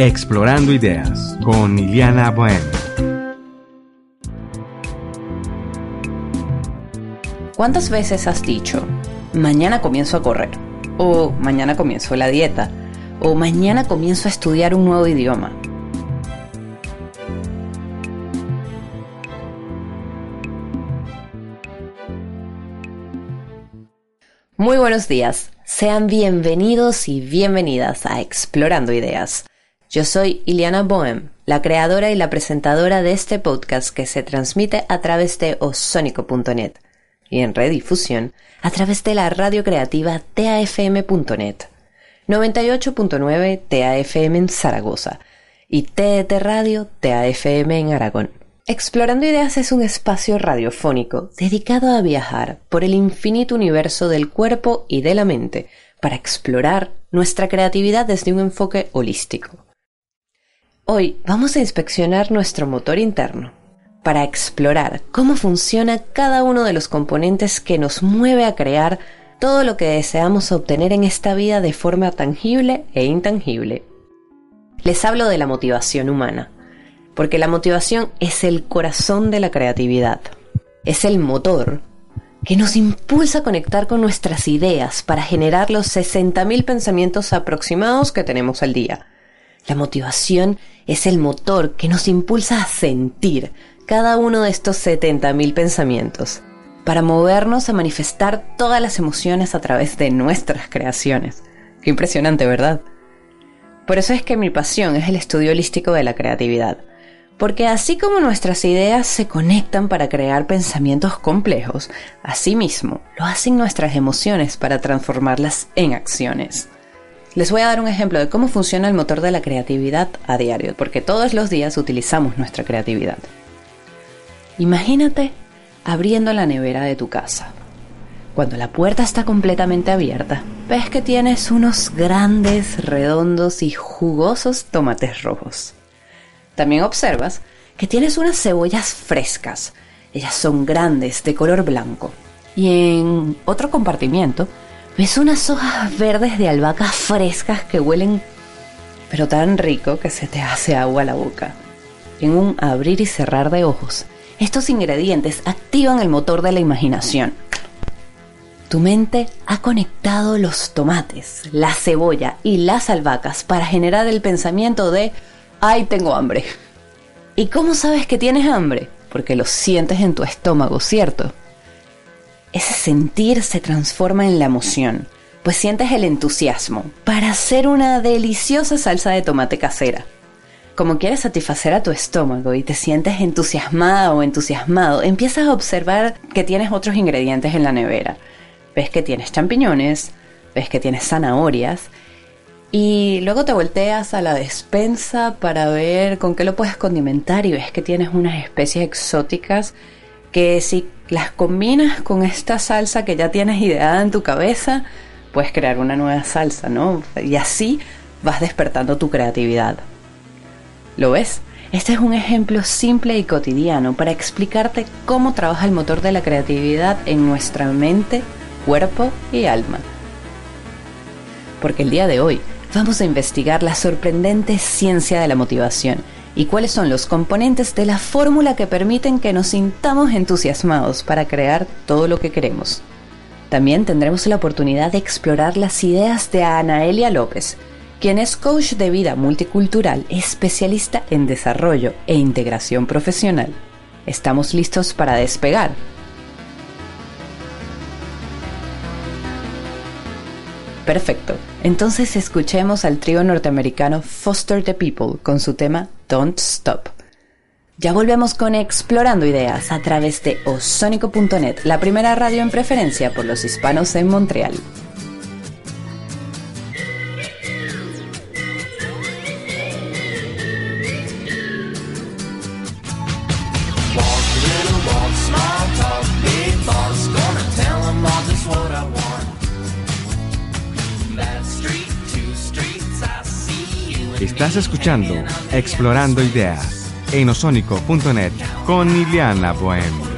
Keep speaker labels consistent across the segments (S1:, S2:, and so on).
S1: Explorando Ideas con Iliana Bohem.
S2: ¿Cuántas veces has dicho, mañana comienzo a correr? O mañana comienzo la dieta? O mañana comienzo a estudiar un nuevo idioma? Muy buenos días, sean bienvenidos y bienvenidas a Explorando Ideas. Yo soy Iliana Bohem, la creadora y la presentadora de este podcast que se transmite a través de osónico.net y en redifusión a través de la radio creativa TAFM.net, 98.9 TAFM en Zaragoza y TET Radio TAFM en Aragón. Explorando Ideas es un espacio radiofónico dedicado a viajar por el infinito universo del cuerpo y de la mente para explorar nuestra creatividad desde un enfoque holístico. Hoy vamos a inspeccionar nuestro motor interno para explorar cómo funciona cada uno de los componentes que nos mueve a crear todo lo que deseamos obtener en esta vida de forma tangible e intangible. Les hablo de la motivación humana, porque la motivación es el corazón de la creatividad, es el motor que nos impulsa a conectar con nuestras ideas para generar los 60.000 pensamientos aproximados que tenemos al día la motivación es el motor que nos impulsa a sentir cada uno de estos 70.000 pensamientos, para movernos a manifestar todas las emociones a través de nuestras creaciones. Qué impresionante, ¿verdad? Por eso es que mi pasión es el estudio holístico de la creatividad, porque así como nuestras ideas se conectan para crear pensamientos complejos, asimismo lo hacen nuestras emociones para transformarlas en acciones. Les voy a dar un ejemplo de cómo funciona el motor de la creatividad a diario, porque todos los días utilizamos nuestra creatividad. Imagínate abriendo la nevera de tu casa. Cuando la puerta está completamente abierta, ves que tienes unos grandes, redondos y jugosos tomates rojos. También observas que tienes unas cebollas frescas. Ellas son grandes, de color blanco. Y en otro compartimiento Ves unas hojas verdes de albahaca frescas que huelen pero tan rico que se te hace agua la boca. En un abrir y cerrar de ojos, estos ingredientes activan el motor de la imaginación. Tu mente ha conectado los tomates, la cebolla y las albahacas para generar el pensamiento de ¡ay, tengo hambre! ¿Y cómo sabes que tienes hambre? Porque lo sientes en tu estómago, ¿cierto? Ese sentir se transforma en la emoción, pues sientes el entusiasmo para hacer una deliciosa salsa de tomate casera. Como quieres satisfacer a tu estómago y te sientes entusiasmada o entusiasmado, empiezas a observar que tienes otros ingredientes en la nevera. Ves que tienes champiñones, ves que tienes zanahorias y luego te volteas a la despensa para ver con qué lo puedes condimentar y ves que tienes unas especies exóticas que si las combinas con esta salsa que ya tienes ideada en tu cabeza, puedes crear una nueva salsa, ¿no? Y así vas despertando tu creatividad. ¿Lo ves? Este es un ejemplo simple y cotidiano para explicarte cómo trabaja el motor de la creatividad en nuestra mente, cuerpo y alma. Porque el día de hoy vamos a investigar la sorprendente ciencia de la motivación y cuáles son los componentes de la fórmula que permiten que nos sintamos entusiasmados para crear todo lo que queremos. También tendremos la oportunidad de explorar las ideas de Anaelia López, quien es coach de vida multicultural, especialista en desarrollo e integración profesional. ¿Estamos listos para despegar? Perfecto. Entonces escuchemos al trío norteamericano Foster the People con su tema Don't Stop. Ya volvemos con Explorando Ideas a través de osónico.net, la primera radio en preferencia por los hispanos en Montreal.
S1: Escuchando Explorando Ideas en osónico.net con Liliana Bohem.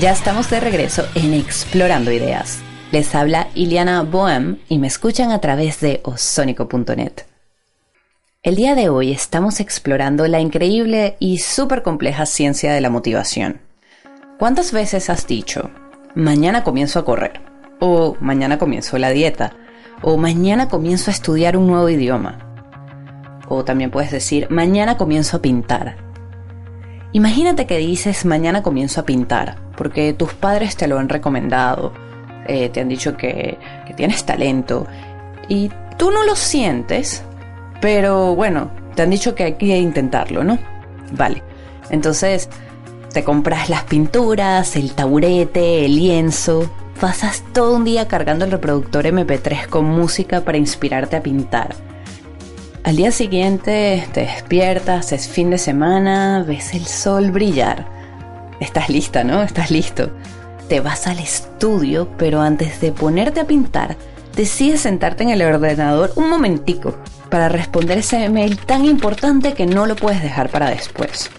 S2: Ya estamos de regreso en Explorando Ideas. Les habla Iliana Bohem y me escuchan a través de osónico.net. El día de hoy estamos explorando la increíble y súper compleja ciencia de la motivación. ¿Cuántas veces has dicho, mañana comienzo a correr? O mañana comienzo la dieta? O mañana comienzo a estudiar un nuevo idioma? O también puedes decir, mañana comienzo a pintar. Imagínate que dices mañana comienzo a pintar, porque tus padres te lo han recomendado, eh, te han dicho que, que tienes talento, y tú no lo sientes, pero bueno, te han dicho que hay que intentarlo, ¿no? Vale, entonces te compras las pinturas, el taburete, el lienzo, pasas todo un día cargando el reproductor MP3 con música para inspirarte a pintar. Al día siguiente te despiertas, es fin de semana, ves el sol brillar. Estás lista, ¿no? Estás listo. Te vas al estudio, pero antes de ponerte a pintar, decides sentarte en el ordenador un momentico para responder ese email tan importante que no lo puedes dejar para después.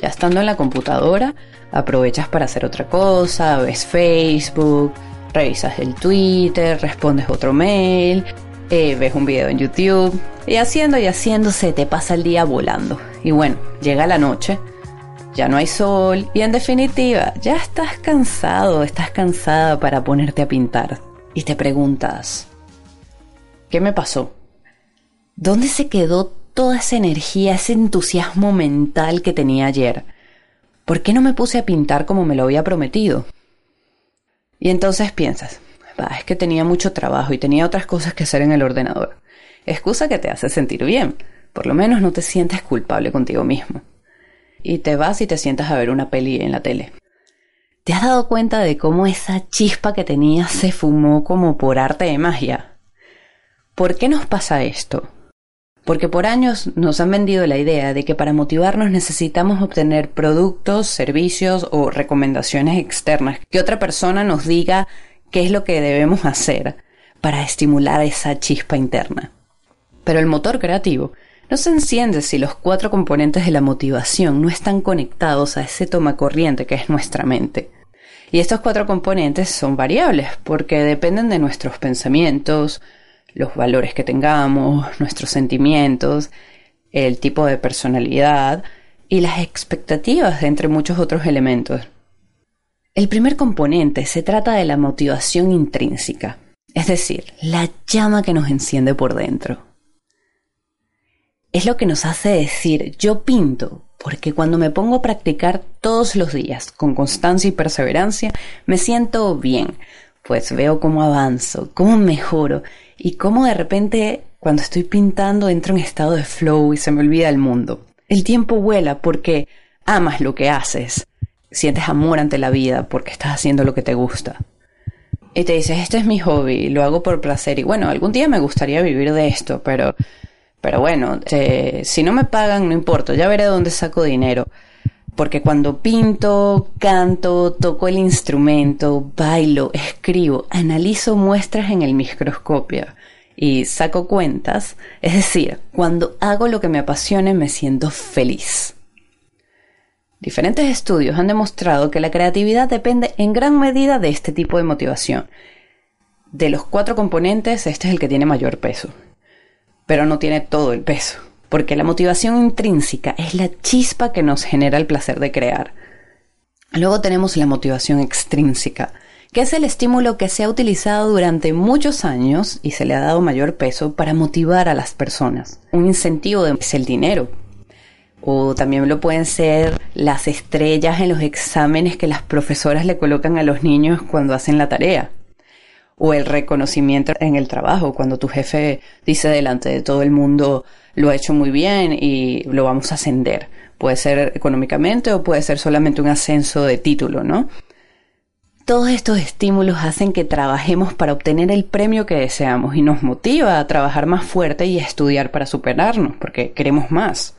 S2: Ya estando en la computadora, aprovechas para hacer otra cosa, ves Facebook, revisas el Twitter, respondes otro mail, eh, ves un video en YouTube y haciendo y haciendo se te pasa el día volando. Y bueno, llega la noche, ya no hay sol y en definitiva ya estás cansado, estás cansada para ponerte a pintar. Y te preguntas, ¿qué me pasó? ¿Dónde se quedó toda esa energía, ese entusiasmo mental que tenía ayer? ¿Por qué no me puse a pintar como me lo había prometido? Y entonces piensas, "Bah, es que tenía mucho trabajo y tenía otras cosas que hacer en el ordenador. Excusa que te hace sentir bien. Por lo menos no te sientes culpable contigo mismo. Y te vas y te sientas a ver una peli en la tele. ¿Te has dado cuenta de cómo esa chispa que tenías se fumó como por arte de magia? ¿Por qué nos pasa esto? Porque por años nos han vendido la idea de que para motivarnos necesitamos obtener productos, servicios o recomendaciones externas, que otra persona nos diga qué es lo que debemos hacer para estimular esa chispa interna. Pero el motor creativo no se enciende si los cuatro componentes de la motivación no están conectados a ese toma corriente que es nuestra mente. Y estos cuatro componentes son variables porque dependen de nuestros pensamientos, los valores que tengamos, nuestros sentimientos, el tipo de personalidad y las expectativas entre muchos otros elementos. El primer componente se trata de la motivación intrínseca, es decir, la llama que nos enciende por dentro. Es lo que nos hace decir yo pinto, porque cuando me pongo a practicar todos los días con constancia y perseverancia, me siento bien, pues veo cómo avanzo, cómo mejoro y cómo de repente cuando estoy pintando entro en estado de flow y se me olvida el mundo. El tiempo vuela porque amas lo que haces, sientes amor ante la vida porque estás haciendo lo que te gusta. Y te dices, este es mi hobby, lo hago por placer y bueno, algún día me gustaría vivir de esto, pero pero bueno, si no me pagan, no importa, ya veré dónde saco dinero. Porque cuando pinto, canto, toco el instrumento, bailo, escribo, analizo muestras en el microscopio y saco cuentas, es decir, cuando hago lo que me apasione me siento feliz. Diferentes estudios han demostrado que la creatividad depende en gran medida de este tipo de motivación. De los cuatro componentes, este es el que tiene mayor peso pero no tiene todo el peso, porque la motivación intrínseca es la chispa que nos genera el placer de crear. Luego tenemos la motivación extrínseca, que es el estímulo que se ha utilizado durante muchos años y se le ha dado mayor peso para motivar a las personas. Un incentivo es el dinero. O también lo pueden ser las estrellas en los exámenes que las profesoras le colocan a los niños cuando hacen la tarea o el reconocimiento en el trabajo, cuando tu jefe dice delante de todo el mundo lo ha hecho muy bien y lo vamos a ascender. Puede ser económicamente o puede ser solamente un ascenso de título, ¿no? Todos estos estímulos hacen que trabajemos para obtener el premio que deseamos y nos motiva a trabajar más fuerte y a estudiar para superarnos, porque queremos más.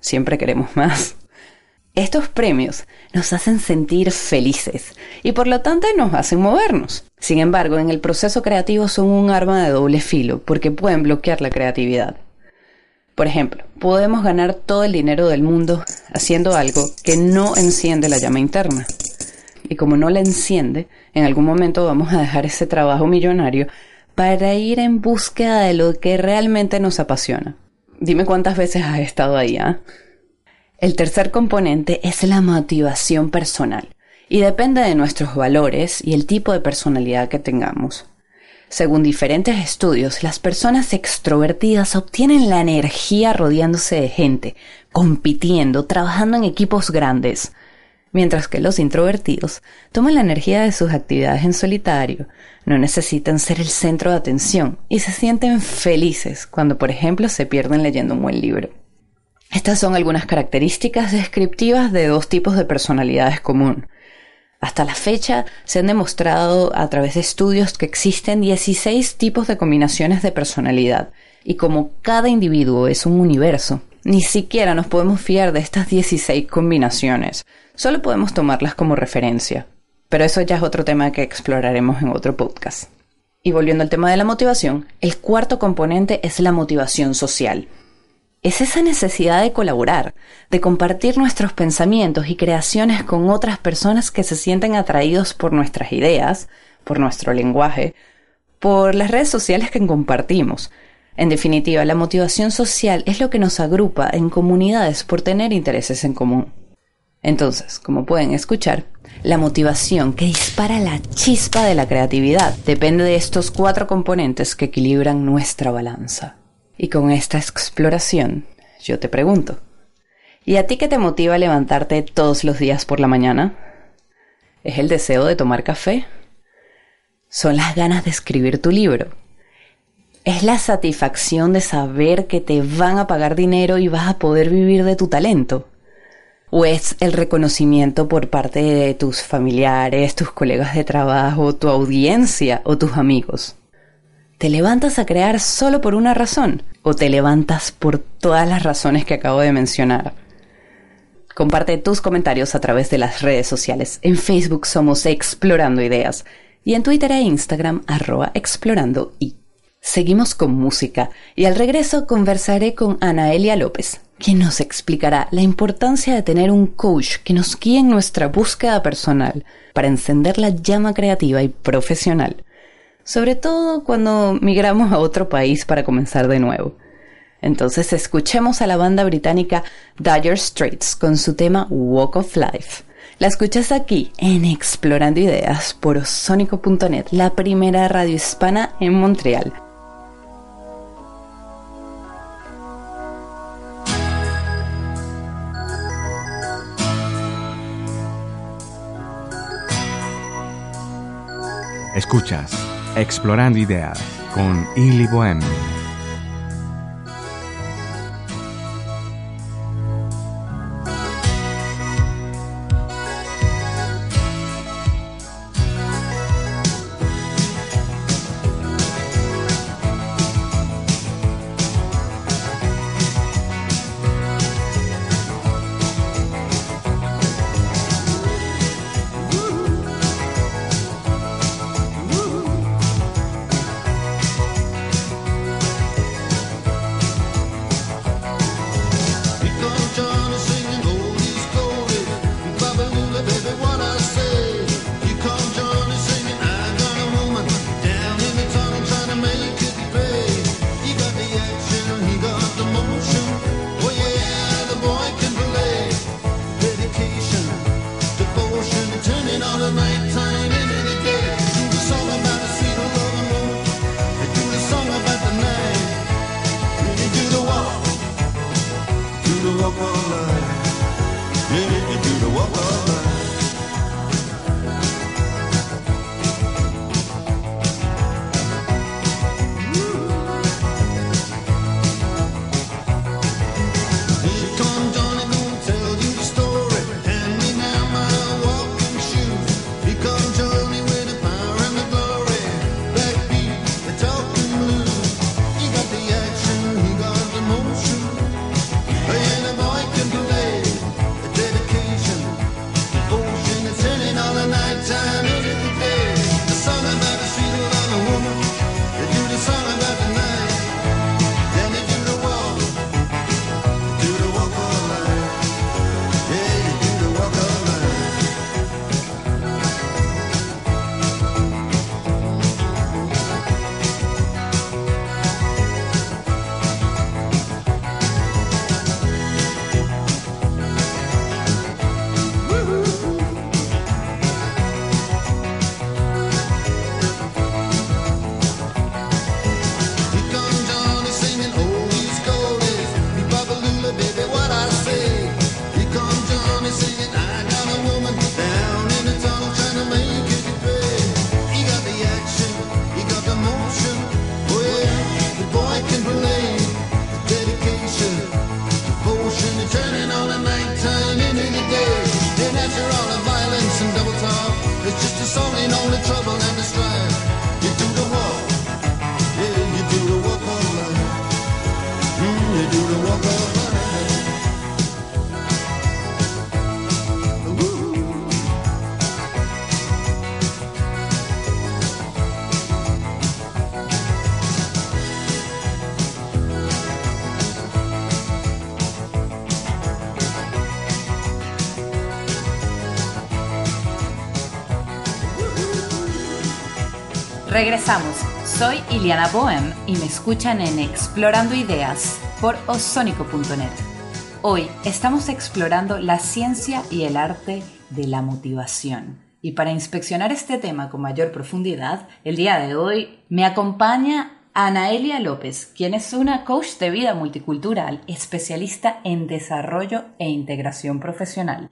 S2: Siempre queremos más. Estos premios nos hacen sentir felices y por lo tanto nos hacen movernos. Sin embargo, en el proceso creativo son un arma de doble filo porque pueden bloquear la creatividad. Por ejemplo, podemos ganar todo el dinero del mundo haciendo algo que no enciende la llama interna. Y como no la enciende, en algún momento vamos a dejar ese trabajo millonario para ir en búsqueda de lo que realmente nos apasiona. Dime cuántas veces has estado ahí, ¿ah? El tercer componente es la motivación personal y depende de nuestros valores y el tipo de personalidad que tengamos. Según diferentes estudios, las personas extrovertidas obtienen la energía rodeándose de gente, compitiendo, trabajando en equipos grandes, mientras que los introvertidos toman la energía de sus actividades en solitario, no necesitan ser el centro de atención y se sienten felices cuando, por ejemplo, se pierden leyendo un buen libro. Estas son algunas características descriptivas de dos tipos de personalidades común. Hasta la fecha se han demostrado a través de estudios que existen 16 tipos de combinaciones de personalidad, y como cada individuo es un universo, ni siquiera nos podemos fiar de estas 16 combinaciones, solo podemos tomarlas como referencia. Pero eso ya es otro tema que exploraremos en otro podcast. Y volviendo al tema de la motivación, el cuarto componente es la motivación social es esa necesidad de colaborar, de compartir nuestros pensamientos y creaciones con otras personas que se sienten atraídos por nuestras ideas, por nuestro lenguaje, por las redes sociales que compartimos. En definitiva, la motivación social es lo que nos agrupa en comunidades por tener intereses en común. Entonces, como pueden escuchar, la motivación que dispara la chispa de la creatividad depende de estos cuatro componentes que equilibran nuestra balanza. Y con esta exploración, yo te pregunto, ¿y a ti qué te motiva a levantarte todos los días por la mañana? ¿Es el deseo de tomar café? ¿Son las ganas de escribir tu libro? ¿Es la satisfacción de saber que te van a pagar dinero y vas a poder vivir de tu talento? ¿O es el reconocimiento por parte de tus familiares, tus colegas de trabajo, tu audiencia o tus amigos? ¿Te levantas a crear solo por una razón o te levantas por todas las razones que acabo de mencionar? Comparte tus comentarios a través de las redes sociales. En Facebook somos Explorando Ideas y en Twitter e Instagram arroba explorando y. Seguimos con música y al regreso conversaré con Anaelia López, quien nos explicará la importancia de tener un coach que nos guíe en nuestra búsqueda personal para encender la llama creativa y profesional, sobre todo cuando migramos a otro país para comenzar de nuevo. Entonces escuchemos a la banda británica Dire Straits con su tema Walk of Life. La escuchas aquí en Explorando Ideas por osónico.net, la primera radio hispana en Montreal.
S3: Escuchas Explorando Ideas con Ili Bohem.
S2: Soy Iliana Bohem y me escuchan en Explorando Ideas por osónico.net. Hoy estamos explorando la ciencia y el arte de la motivación. Y para inspeccionar este tema con mayor profundidad, el día de hoy me acompaña Anaelia López, quien es una coach de vida multicultural, especialista en desarrollo e integración profesional.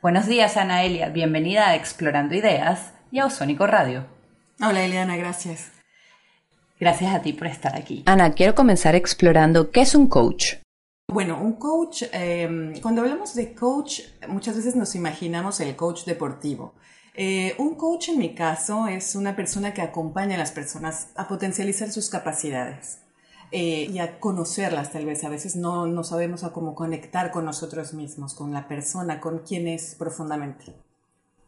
S2: Buenos días, Anaelia. Bienvenida a Explorando Ideas y a Osónico Radio.
S4: Hola Eliana, gracias.
S2: Gracias a ti por estar aquí. Ana, quiero comenzar explorando qué es un coach.
S4: Bueno, un coach, eh, cuando hablamos de coach, muchas veces nos imaginamos el coach deportivo. Eh, un coach en mi caso es una persona que acompaña a las personas a potencializar sus capacidades eh, y a conocerlas tal vez. A veces no, no sabemos a cómo conectar con nosotros mismos, con la persona, con quién es profundamente.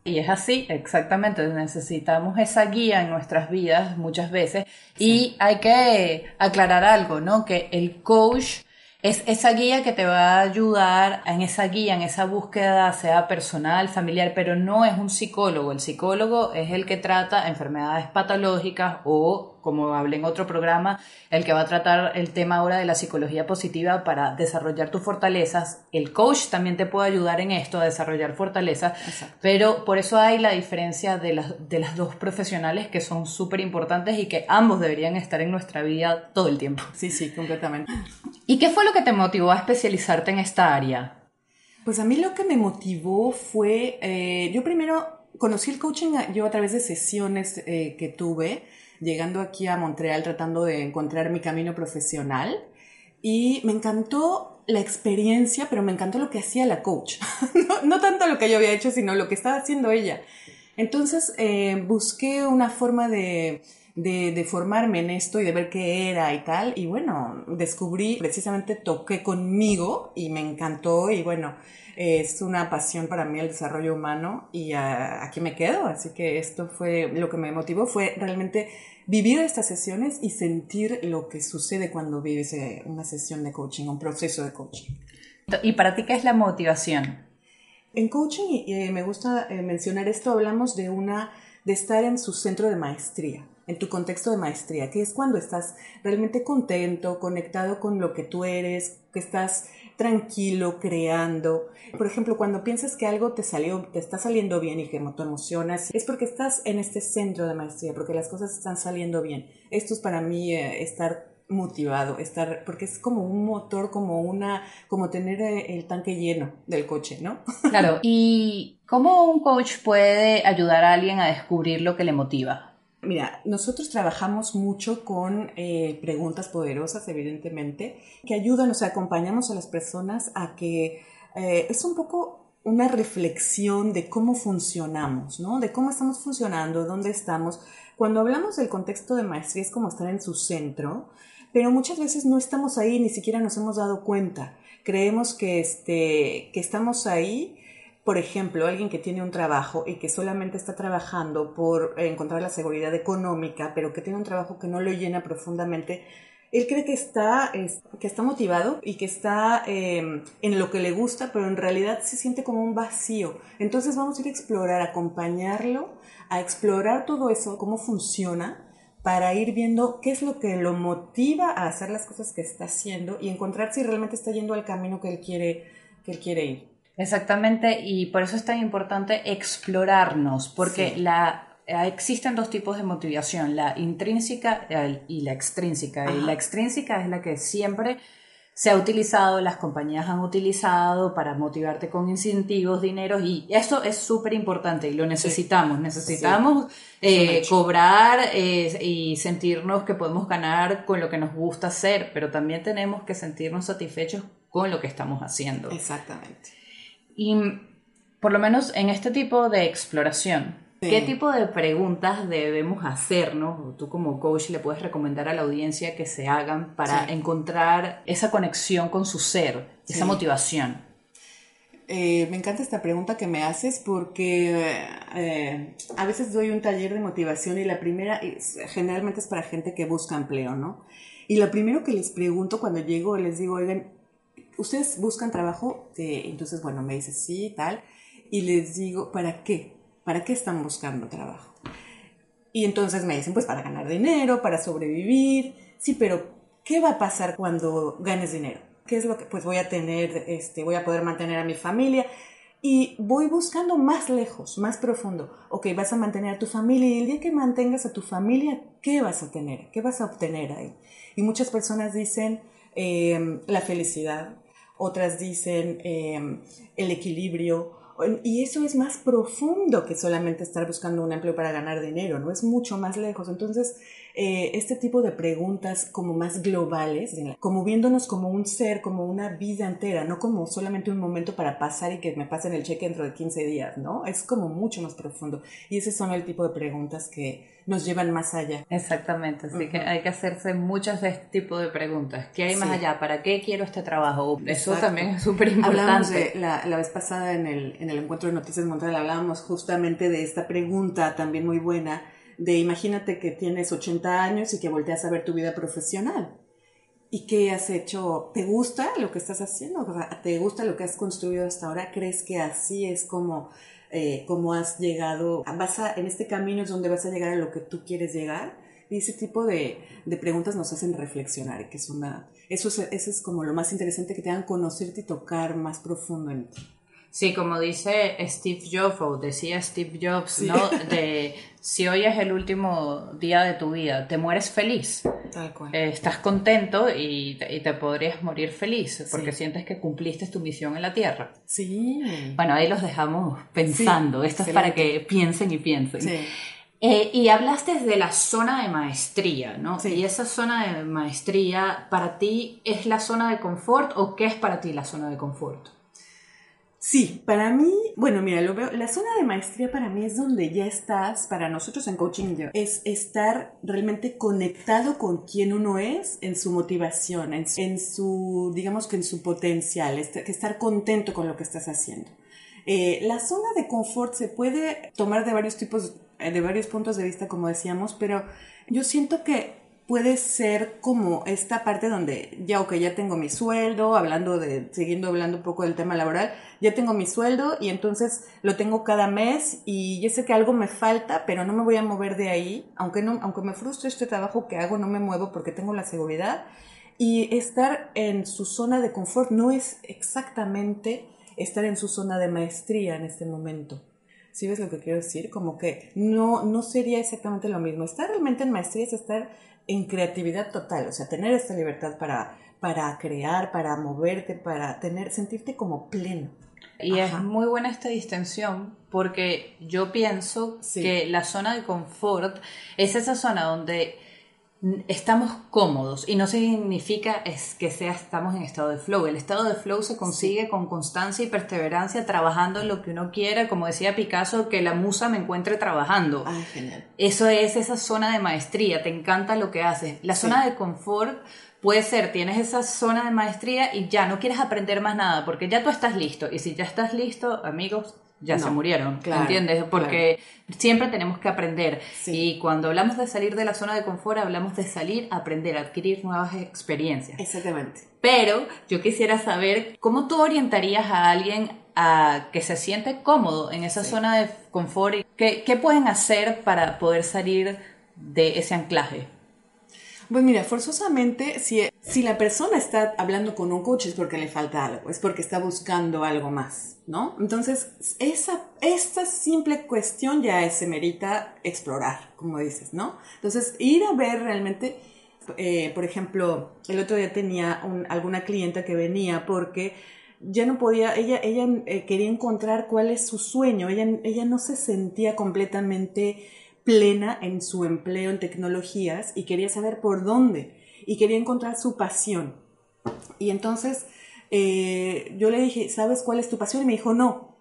S2: Y es así, exactamente. Necesitamos esa guía en nuestras vidas muchas veces. Y hay que aclarar algo, ¿no? Que el coach es esa guía que te va a ayudar en esa guía, en esa búsqueda, sea personal, familiar, pero no es un psicólogo. El psicólogo es el que trata enfermedades patológicas o, como hablé en otro programa, el que va a tratar el tema ahora de la psicología positiva para desarrollar tus fortalezas. El coach también te puede ayudar en esto, a desarrollar fortalezas, pero por eso hay la diferencia de las, de las dos profesionales que son súper importantes y que ambos deberían estar en nuestra vida todo el tiempo.
S4: Sí, sí, completamente.
S2: ¿Y qué fue lo que te motivó a especializarte en esta área?
S4: Pues a mí lo que me motivó fue, eh, yo primero conocí el coaching a- yo a través de sesiones eh, que tuve, llegando aquí a Montreal tratando de encontrar mi camino profesional y me encantó la experiencia, pero me encantó lo que hacía la coach. no, tanto lo que yo había hecho, sino lo que estaba haciendo ella. Entonces eh, busqué una forma de, de, de formarme en esto y de ver qué era y tal. Y bueno, descubrí, precisamente toqué conmigo y me encantó y bueno, es una pasión para mí el desarrollo humano y ah, aquí me quedo. Así que esto fue lo que me motivó, fue realmente vivir estas sesiones y sentir lo que sucede cuando vives eh, una sesión de coaching, un proceso de coaching.
S2: ¿Y para ti qué es la motivación?
S4: En coaching, y, eh, me gusta eh, mencionar esto, hablamos de una, de estar en su centro de maestría, en tu contexto de maestría, que es cuando estás realmente contento, conectado con lo que tú eres, que estás tranquilo, creando. Por ejemplo, cuando piensas que algo te salió, te está saliendo bien y que te emocionas, es porque estás en este centro de maestría, porque las cosas están saliendo bien. Esto es para mí eh, estar motivado, estar, porque es como un motor, como una, como tener eh, el tanque lleno del coche, ¿no?
S2: Claro. ¿Y cómo un coach puede ayudar a alguien a descubrir lo que le motiva?
S4: Mira, nosotros trabajamos mucho con eh, preguntas poderosas, evidentemente, que ayudan, o sea, acompañamos a las personas a que eh, es un poco una reflexión de cómo funcionamos, ¿no? De cómo estamos funcionando, dónde estamos. Cuando hablamos del contexto de maestría es como estar en su centro, pero muchas veces no estamos ahí, ni siquiera nos hemos dado cuenta. Creemos que, este, que estamos ahí por ejemplo, alguien que tiene un trabajo y que solamente está trabajando por encontrar la seguridad económica, pero que tiene un trabajo que no lo llena profundamente, él cree que está, es- que está motivado y que está eh, en lo que le gusta, pero en realidad se siente como un vacío. Entonces vamos a ir a explorar, a acompañarlo, a explorar todo eso, cómo funciona, para ir viendo qué es lo que lo motiva a hacer las cosas que está haciendo y encontrar si realmente está yendo al camino que él quiere, que él quiere ir.
S2: Exactamente, y por eso es tan importante explorarnos, porque
S4: Sí.
S2: la, eh, existen dos tipos de motivación, la intrínseca y la extrínseca. Y la extrínseca es la que siempre se ha utilizado, las compañías han utilizado para motivarte con incentivos, dinero, y eso es súper importante y lo necesitamos. Necesitamos eh, cobrar eh, y sentirnos que podemos ganar con lo que nos gusta hacer, pero también tenemos que sentirnos satisfechos con lo que estamos haciendo.
S4: Exactamente.
S2: Y por lo menos en este tipo de exploración,
S4: Sí.
S2: ¿qué tipo de preguntas debemos hacernos? Tú como coach le puedes recomendar a la audiencia que se hagan para
S4: Sí.
S2: encontrar esa conexión con su ser, esa
S4: Sí.
S2: motivación.
S4: Eh, me encanta esta pregunta que me haces porque eh, a veces doy un taller de motivación y la primera es- generalmente es para gente que busca empleo, ¿no? Y lo primero que les pregunto cuando llego les digo, oigan, ¿ustedes buscan trabajo? Eh, entonces, bueno, me dice sí, tal. Y les digo, ¿para qué? ¿Para qué están buscando trabajo? Y entonces me dicen, pues para ganar dinero, para sobrevivir. Sí, pero ¿qué va a pasar cuando ganes dinero? ¿Qué es lo que pues voy a tener, este, voy a poder mantener a mi familia? Y voy buscando más lejos, más profundo. Ok, vas a mantener a tu familia y el día que mantengas a tu familia, ¿qué vas a tener? ¿Qué vas a obtener ahí? Y muchas personas dicen eh, la felicidad, otras dicen eh, el equilibrio, y eso es más profundo que solamente estar buscando un empleo para ganar dinero, ¿no? Es mucho más lejos. Entonces, eh, este tipo de preguntas como más globales, como viéndonos como un ser, como una vida entera, no como solamente un momento para pasar y que me pasen el cheque dentro de 15 días, ¿no? Es como mucho más profundo. Y ese son el tipo de preguntas que nos llevan más allá.
S2: Exactamente, así que
S4: Ujú.
S2: hay que hacerse muchas de este tipo de preguntas. ¿Qué hay más
S4: Sí.
S2: allá? ¿Para qué quiero este trabajo? Eso
S4: Exacto.
S2: también es súper
S4: Hablábamos
S2: importante.
S4: de la, la vez pasada en el, en el encuentro de Noticias Montreal, hablábamos justamente de esta pregunta también muy buena, de imagínate que tienes 80 años y que volteas a ver tu vida profesional. ¿Y qué has hecho? ¿Te gusta lo que estás haciendo? ¿Te gusta lo que has construido hasta ahora? ¿Crees que así es como, eh, como has llegado? ¿Vas a, en este camino es donde vas a llegar a lo que tú quieres llegar? Y ese tipo de, de preguntas nos hacen reflexionar, que es una, eso es, eso es como lo más interesante, que te hagan conocerte y tocar más profundo en ti.
S2: Sí, como dice Steve Jobs, o decía Steve Jobs,
S4: Sí.
S2: ¿no? De si hoy es el último día de tu vida, te mueres feliz.
S4: Tal cual.
S2: Eh, estás contento y te, y te podrías morir feliz porque
S4: Sí.
S2: sientes que cumpliste tu misión en la Tierra.
S4: sí.
S2: Bueno, ahí los dejamos pensando.
S4: Sí,
S2: Esto es para que piensen y piensen.
S4: Sí.
S2: Eh, y hablaste de la zona de maestría, ¿no?
S4: Sí.
S2: Y esa zona de maestría, ¿para ti es la zona de confort o qué es para ti la zona de confort?
S4: Sí, para mí, bueno, mira, lo veo, la zona de maestría para mí es donde ya estás, para nosotros en coaching, yo, es estar realmente conectado con quien uno es, en su motivación, en, su, digamos que en su potencial, este- que estar contento con lo que estás haciendo. Eh, la zona de confort se puede tomar de varios tipos, eh, de varios puntos de vista, como decíamos, pero yo siento que puede ser como esta parte donde ya, ok, ya tengo mi sueldo, hablando de, siguiendo hablando un poco del tema laboral, ya tengo mi sueldo y entonces lo tengo cada mes y yo sé que algo me falta, pero no me voy a mover de ahí, aunque aunque me frustre este trabajo que hago, no me muevo porque tengo la seguridad. Y estar en su zona de confort no es exactamente estar en su zona de maestría en este momento. ¿Sí ves lo que quiero decir? Como que no, no sería exactamente lo mismo. Estar realmente en maestría es estar en creatividad total, o sea, tener esta libertad para, para crear, para moverte, para tener, sentirte como pleno.
S2: Y
S4: Ajá.
S2: es muy buena esta distensión porque yo pienso
S4: Sí.
S2: que la zona de confort es esa zona donde estamos cómodos y no significa es que sea estamos en estado de flow. El estado de flow se consigue con constancia y perseverancia trabajando en lo que uno quiera, como decía Picasso, que la musa me encuentre trabajando.
S4: Ay, genial.
S2: Eso es esa zona de maestría, te encanta lo que haces. La
S4: Sí.
S2: zona de confort puede ser, tienes esa zona de maestría y ya no quieres aprender más nada porque ya tú estás listo. Y si ya estás listo, amigos, ya
S4: No,
S2: se murieron,
S4: claro,
S2: ¿entiendes? Porque siempre tenemos que aprender.
S4: Sí.
S2: Y cuando hablamos de salir de la zona de confort, hablamos de salir aprender, adquirir nuevas experiencias.
S4: Exactamente.
S2: Pero yo quisiera saber cómo tú orientarías a alguien a que se siente cómodo en esa
S4: Sí.
S2: zona de confort qué, qué pueden hacer para poder salir de ese anclaje.
S4: Pues mira, forzosamente, si, si la persona está hablando con un coach es porque le falta algo, es porque está buscando algo más, ¿no? Entonces, esa, esta simple cuestión ya se merita explorar, como dices, ¿no? Entonces, ir a ver realmente, eh, por ejemplo, el otro día tenía un- alguna clienta que venía porque ya no podía, ella, ella eh, quería encontrar cuál es su sueño, ella, ella no se sentía completamente plena en su empleo en tecnologías y quería saber por dónde y quería encontrar su pasión. Y entonces eh, yo le dije, ¿sabes cuál es tu pasión? Y me dijo, no.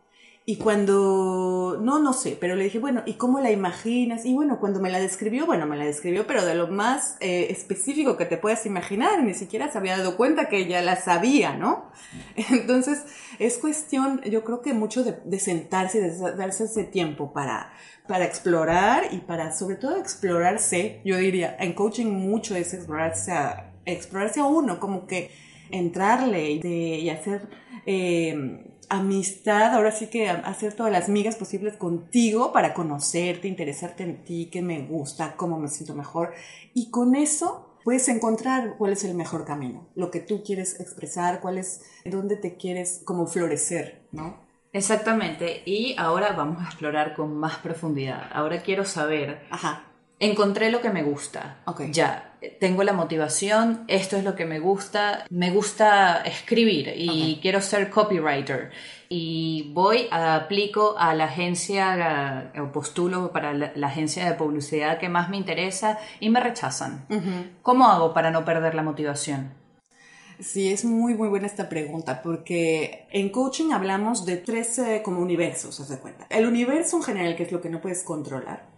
S4: Y cuando, no, no sé, pero le dije, bueno, ¿y cómo la imaginas? Y bueno, cuando me la describió, bueno, me la describió, pero de lo más eh, específico que te puedas imaginar, ni siquiera se había dado cuenta que ella la sabía, ¿no? Entonces, es cuestión, yo creo que mucho de, sentarse y de darse ese tiempo para, para explorar y para, sobre todo, explorarse, yo diría, en coaching mucho es explorarse a, explorarse a uno, como que entrarle y, de- y hacer eh, amistad, ahora sí que hacer todas las migas posibles contigo para conocerte, interesarte en ti, qué me gusta, cómo me siento mejor. Y con eso puedes encontrar cuál es el mejor camino, lo que tú quieres expresar, cuál es, dónde te quieres como florecer, ¿no?
S2: Exactamente. Y ahora vamos a explorar con más profundidad. Ahora quiero saber,
S4: Ajá.
S2: encontré lo que me gusta.
S4: Ok.
S2: Ya. Tengo la motivación, esto es lo que me gusta, me gusta escribir y quiero ser copywriter. Y voy, aplico a la agencia, o postulo para la, la agencia de publicidad que más me interesa y me rechazan. ¿Cómo hago para no perder la motivación?
S4: Sí, es muy, muy buena esta pregunta, porque en coaching hablamos de tres eh, como universos, haz de cuenta. El universo en general, que es lo que no puedes controlar,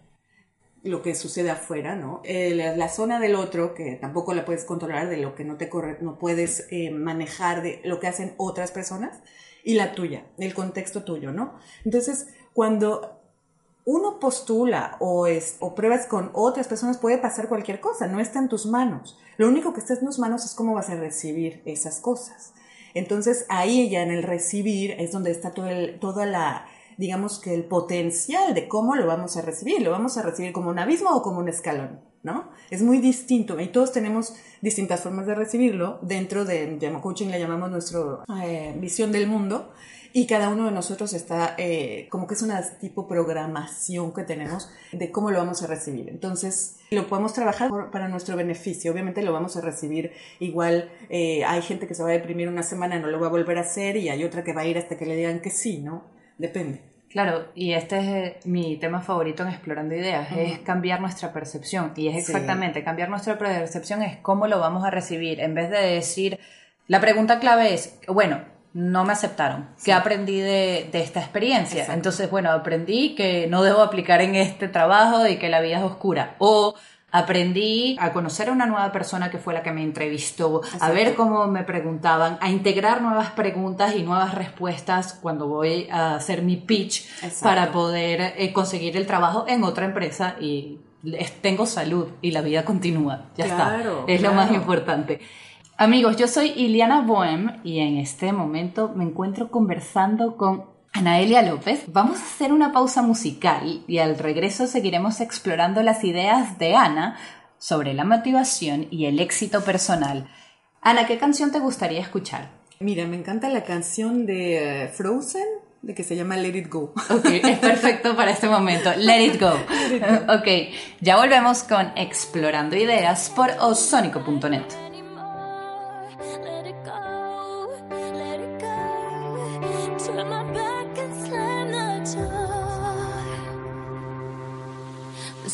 S4: lo que sucede afuera, ¿no? Eh, la, la zona del otro, que tampoco la puedes controlar, de lo que no te corre, no puedes eh, manejar, de lo que hacen otras personas, y la tuya, el contexto tuyo, ¿no? Entonces, cuando uno postula o, es, o pruebas con otras personas, puede pasar cualquier cosa, no está en tus manos. Lo único que está en tus manos es cómo vas a recibir esas cosas. Entonces ahí ya en el recibir es donde está todo el, toda la, digamos que el potencial de cómo lo vamos a recibir. Lo vamos a recibir como un abismo o como un escalón, ¿no? Es muy distinto y todos tenemos distintas formas de recibirlo. Dentro de llama- coaching le llamamos nuestra visión del mundo y cada uno de nosotros está eh, como que es una tipo programación que tenemos de cómo lo vamos a recibir. Entonces, lo podemos trabajar para nuestro beneficio. Obviamente lo vamos a recibir igual. eh, hay gente que se va a deprimir una semana no lo va a volver a hacer y hay otra que va a ir hasta que le digan que sí, ¿no? Depende.
S2: Claro, y este es eh, mi tema favorito en Explorando Ideas, es cambiar nuestra percepción. Y es
S4: Sí.
S2: exactamente, cambiar nuestra percepción es cómo lo vamos a recibir. En vez de decir, la pregunta clave es, bueno, no me aceptaron. ¿Qué aprendí de, de esta experiencia?
S4: Exacto.
S2: Entonces, bueno, aprendí que no debo aplicar en este trabajo y que la vida es oscura. O aprendí a conocer a una nueva persona que fue la que me entrevistó, a ver cómo me preguntaban, a integrar nuevas preguntas y nuevas respuestas cuando voy a hacer mi pitch
S4: Exacto.
S2: para poder eh, conseguir el trabajo en otra empresa y tengo salud y la vida continúa. Ya
S4: Claro,
S2: está. Es lo más importante. Amigos, yo soy Iliana Bohem y en este momento me encuentro conversando con Anaelia López. Vamos a hacer una pausa musical y al regreso seguiremos explorando las ideas de Ana sobre la motivación y el éxito personal. Ana, ¿qué canción te gustaría escuchar?
S4: Mira, me encanta la canción de eh, Frozen, de que se llama Let It Go.
S2: Ok, es perfecto para este momento. Let it go. Ok, ya volvemos con Explorando Ideas por osónico.net.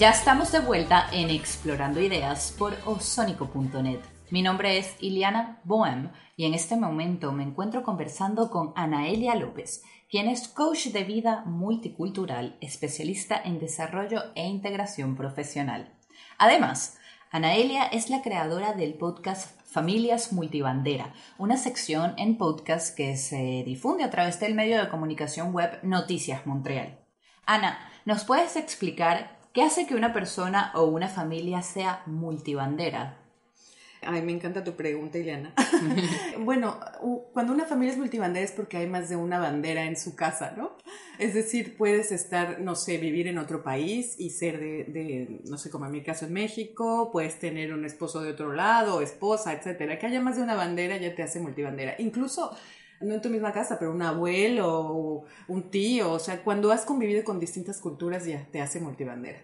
S2: Ya estamos de vuelta en Explorando Ideas por osónico.net. Mi nombre es Iliana Bohem y en este momento me encuentro conversando con Anaelia López, quien es coach de vida multicultural, especialista en desarrollo e integración profesional. Además, Anaelia es la creadora del podcast Familias Multibandera, una sección en podcast que se difunde a través del medio de comunicación web Noticias Montreal. Ana, ¿nos puedes explicar qué hace que una persona o una familia sea multibandera?
S4: Ay, me encanta tu pregunta, Ileana. bueno, cuando una familia es multibandera es porque hay más de una bandera en su casa, ¿no? Es decir, puedes estar, no sé, vivir en otro país y ser de, de, no sé, como en mi caso en México, puedes tener un esposo de otro lado, esposa, etcétera. Que haya más de una bandera ya te hace multibandera. Incluso, no en tu misma casa, pero un abuelo un tío, o sea, cuando has convivido con distintas culturas ya te hace multibandera.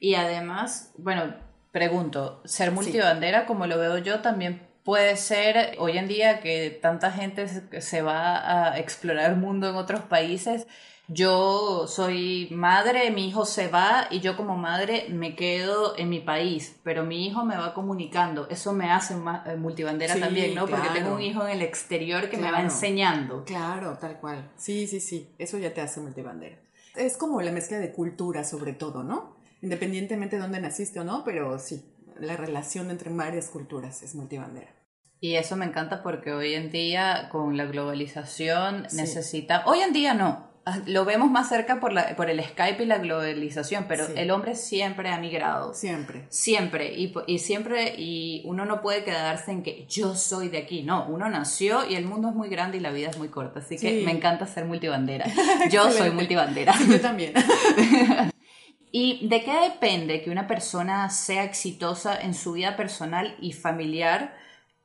S2: Y además, bueno, pregunto, ser multibandera, como lo veo yo, también puede ser hoy en día que tanta gente se- se va a explorar el mundo en otros países. Yo soy madre, mi hijo se va y yo como madre me quedo en mi país, pero mi hijo me va comunicando. Eso me hace eh, multibandera
S4: Sí,
S2: también, ¿no? Porque tengo un hijo en el exterior que me va enseñando.
S4: Claro, tal cual. Sí, sí, sí. Eso ya te hace multibandera. Es como la mezcla de cultura, sobre todo, ¿no? Independientemente de dónde naciste o no, pero sí, la relación entre varias culturas es multibandera.
S2: Y eso me encanta porque hoy en día con la globalización
S4: Sí.
S2: necesita, hoy en día no, lo vemos más cerca por, la, por el Skype y la globalización, pero
S4: Sí.
S2: el hombre siempre ha migrado.
S4: Siempre.
S2: Siempre, y, y siempre, y uno no puede quedarse en que yo soy de aquí, no, uno nació y el mundo es muy grande y la vida es muy corta, así que
S4: Sí.
S2: me encanta ser multibandera. Yo soy multibandera.
S4: Yo también.
S2: ¿Y de qué depende que una persona sea exitosa en su vida personal y familiar?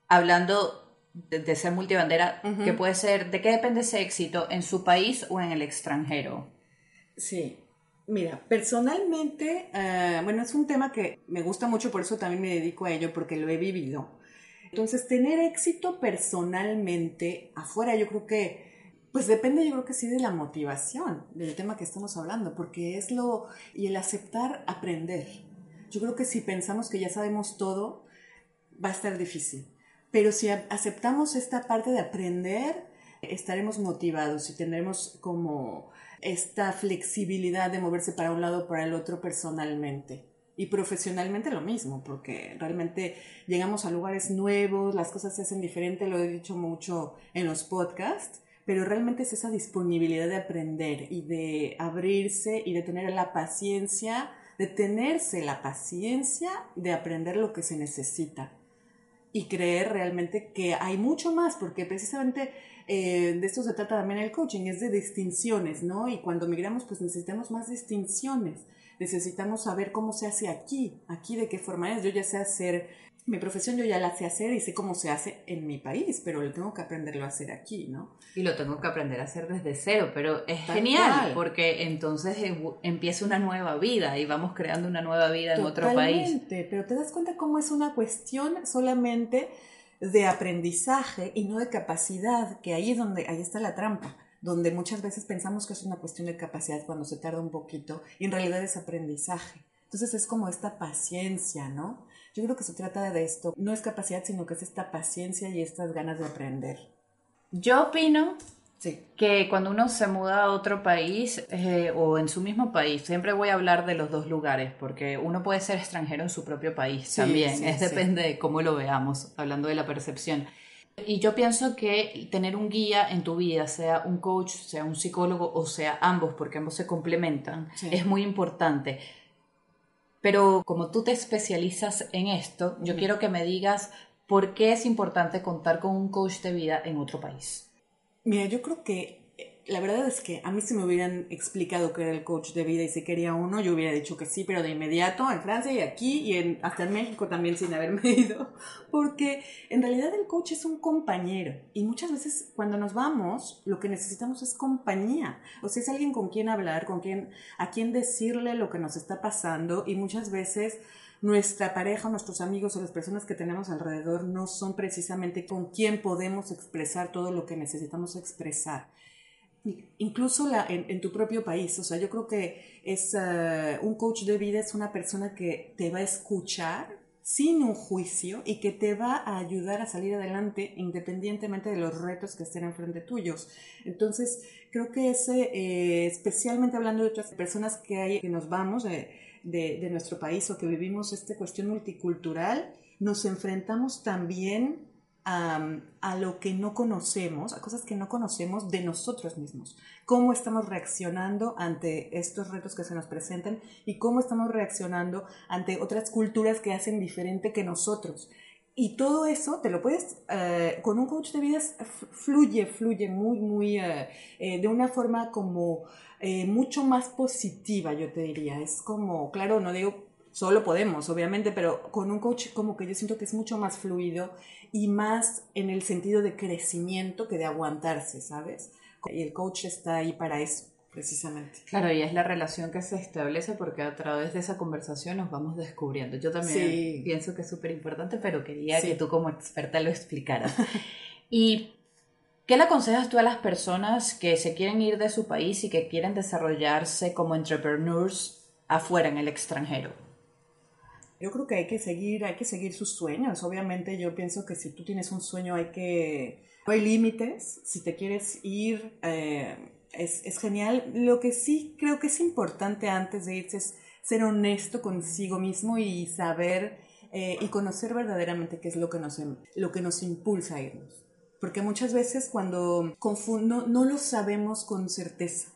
S2: Hablando de, de ser multibandera, que puede ser, ¿de qué depende ese éxito en su país o en el extranjero?
S4: Sí. Mira, personalmente, eh, bueno, es un tema que me gusta mucho, por eso también me dedico a ello, porque lo he vivido. Entonces, tener éxito personalmente afuera, yo creo que, pues depende, yo creo que sí, de la motivación del tema que estamos hablando, porque es lo, y el aceptar aprender. Yo creo que si pensamos que ya sabemos todo, va a estar difícil. Pero si aceptamos esta parte de aprender, estaremos motivados y tendremos como esta flexibilidad de moverse para un lado o para el otro personalmente. Y profesionalmente lo mismo, porque realmente llegamos a lugares nuevos, las cosas se hacen diferente, lo he dicho mucho en los podcasts, pero realmente es esa disponibilidad de aprender y de abrirse y de tener la paciencia, de tenerse la paciencia de aprender lo que se necesita y creer realmente que hay mucho más, porque precisamente eh, de esto se trata también el coaching, es de distinciones, ¿no? Y cuando migramos, pues necesitamos más distinciones, necesitamos saber cómo se hace aquí, aquí de qué forma es. Yo ya sé hacer, mi profesión yo ya la sé hacer y sé cómo se hace en mi país, pero lo tengo que aprenderlo a hacer aquí, ¿no?
S2: Y lo tengo que aprender a hacer desde cero, pero es
S4: Tal
S2: genial
S4: cual.
S2: porque entonces empieza una nueva vida y vamos creando una nueva vida en otro país.
S4: Totalmente, pero te das cuenta cómo es una cuestión solamente de aprendizaje y no de capacidad, que ahí es donde, ahí está la trampa, donde muchas veces pensamos que es una cuestión de capacidad cuando se tarda un poquito y en realidad es aprendizaje. Entonces es como esta paciencia, ¿no? Yo creo que se trata de esto, no es capacidad, sino que es esta paciencia y estas ganas de aprender.
S2: Yo opino
S4: Sí.
S2: que cuando uno se muda a otro país eh, o en su mismo país, siempre voy a hablar de los dos lugares, porque uno puede ser extranjero en su propio país
S4: Sí,
S2: también,
S4: sí,
S2: es depende de cómo lo veamos, hablando de la percepción. Y yo pienso que tener un guía en tu vida, sea un coach, sea un psicólogo o sea ambos, porque ambos se complementan, es muy importante. Pero como tú te especializas en esto, yo quiero que me digas por qué es importante contar con un coach de vida en otro país.
S4: Mira, yo creo que la verdad es que a mí si me hubieran explicado que era el coach de vida y si quería uno, yo hubiera dicho que sí, pero de inmediato en Francia y aquí y en, hasta en México también sin haberme ido, porque en realidad el coach es un compañero y muchas veces cuando nos vamos lo que necesitamos es compañía, o sea, es alguien con quien hablar, con quien, a quien decirle lo que nos está pasando y muchas veces nuestra pareja, nuestros amigos o las personas que tenemos alrededor no son precisamente con quien podemos expresar todo lo que necesitamos expresar. Incluso la, en, en tu propio país. O sea, yo creo que es eh, un coach de vida es una persona que te va a escuchar sin un juicio y que te va a ayudar a salir adelante independientemente de los retos que estén enfrente tuyos. Entonces, creo que ese, eh, especialmente hablando de otras personas que hay, que nos vamos de, de, de nuestro país o que vivimos esta cuestión multicultural, nos enfrentamos también a, lo que no conocemos, a cosas que no conocemos de nosotros mismos. Cómo estamos reaccionando ante estos retos que se nos presentan y cómo estamos reaccionando ante otras culturas que hacen diferente que nosotros. Y todo eso te lo puedes, eh, con un coach de vida fluye, fluye muy, muy, eh, eh, de una forma como eh, mucho más positiva, yo te diría. Es como, claro, no digo solo podemos, obviamente, pero con un coach como que yo siento que es mucho más fluido y más en el sentido de crecimiento que de aguantarse, ¿sabes? Y el coach está ahí para eso, precisamente.
S2: Claro, y es la relación que se establece porque a través de esa conversación nos vamos descubriendo. Yo también
S4: Sí.
S2: pienso que es súper importante, pero quería
S4: Sí.
S2: que tú como experta lo explicaras. ¿Y qué le aconsejas tú a las personas que se quieren ir de su país y que quieren desarrollarse como entrepreneurs afuera, en el extranjero?
S4: Yo creo que hay que seguir, hay que seguir sus sueños. Obviamente yo pienso que si tú tienes un sueño hay que... No hay límites. Si te quieres ir, eh, es, es genial. Lo que sí creo que es importante antes de irse es ser honesto consigo mismo y saber eh, y conocer verdaderamente qué es lo que nos, em- lo que nos impulsa a irnos. Porque muchas veces cuando confun- no, no lo sabemos con certeza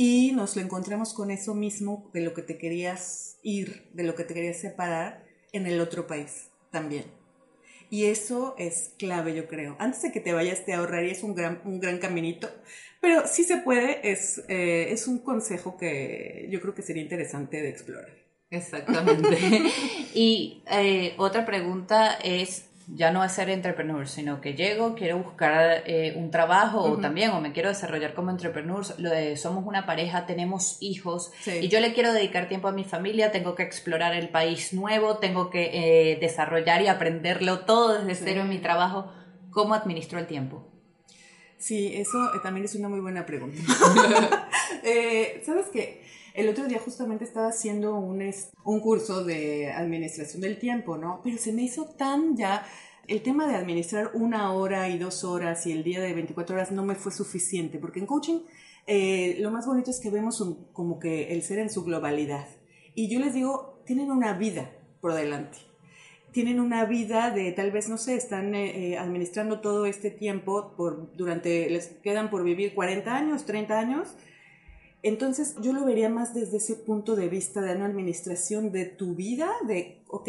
S4: y nos lo encontramos con eso mismo de lo que te querías ir, de lo que te querías separar en el otro país también. Y eso es clave, yo creo. Antes de que te vayas, te ahorrarías un gran, un gran caminito. Pero si se puede, es, eh, es un consejo que yo creo que sería interesante de explorar.
S2: Exactamente. y eh, otra pregunta es, ya no es ser entrepreneur, sino que llego, quiero buscar eh, un trabajo o también, o me quiero desarrollar como entrepreneur, lo de- somos una pareja, tenemos hijos,
S4: Sí.
S2: y yo le quiero dedicar tiempo a mi familia, tengo que explorar el país nuevo, tengo que eh, desarrollar y aprenderlo todo desde
S4: Sí.
S2: cero en mi trabajo. ¿Cómo administro el tiempo?
S4: Sí, eso eh, también es una muy buena pregunta. Eh, ¿Sabes qué? El otro día justamente estaba haciendo un, un curso de administración del tiempo, ¿no? Pero se me hizo tan ya... El tema de administrar una hora y dos horas y el día de 24 horas no me fue suficiente, porque en coaching eh, lo más bonito es que vemos como que el ser en su globalidad. Y yo les digo, tienen una vida por delante tienen una vida de tal vez, no sé, están eh, eh, administrando todo este tiempo, por, durante, les quedan por vivir 40 años, 30 años. Entonces yo lo vería más desde ese punto de vista de una administración de tu vida, de, ok,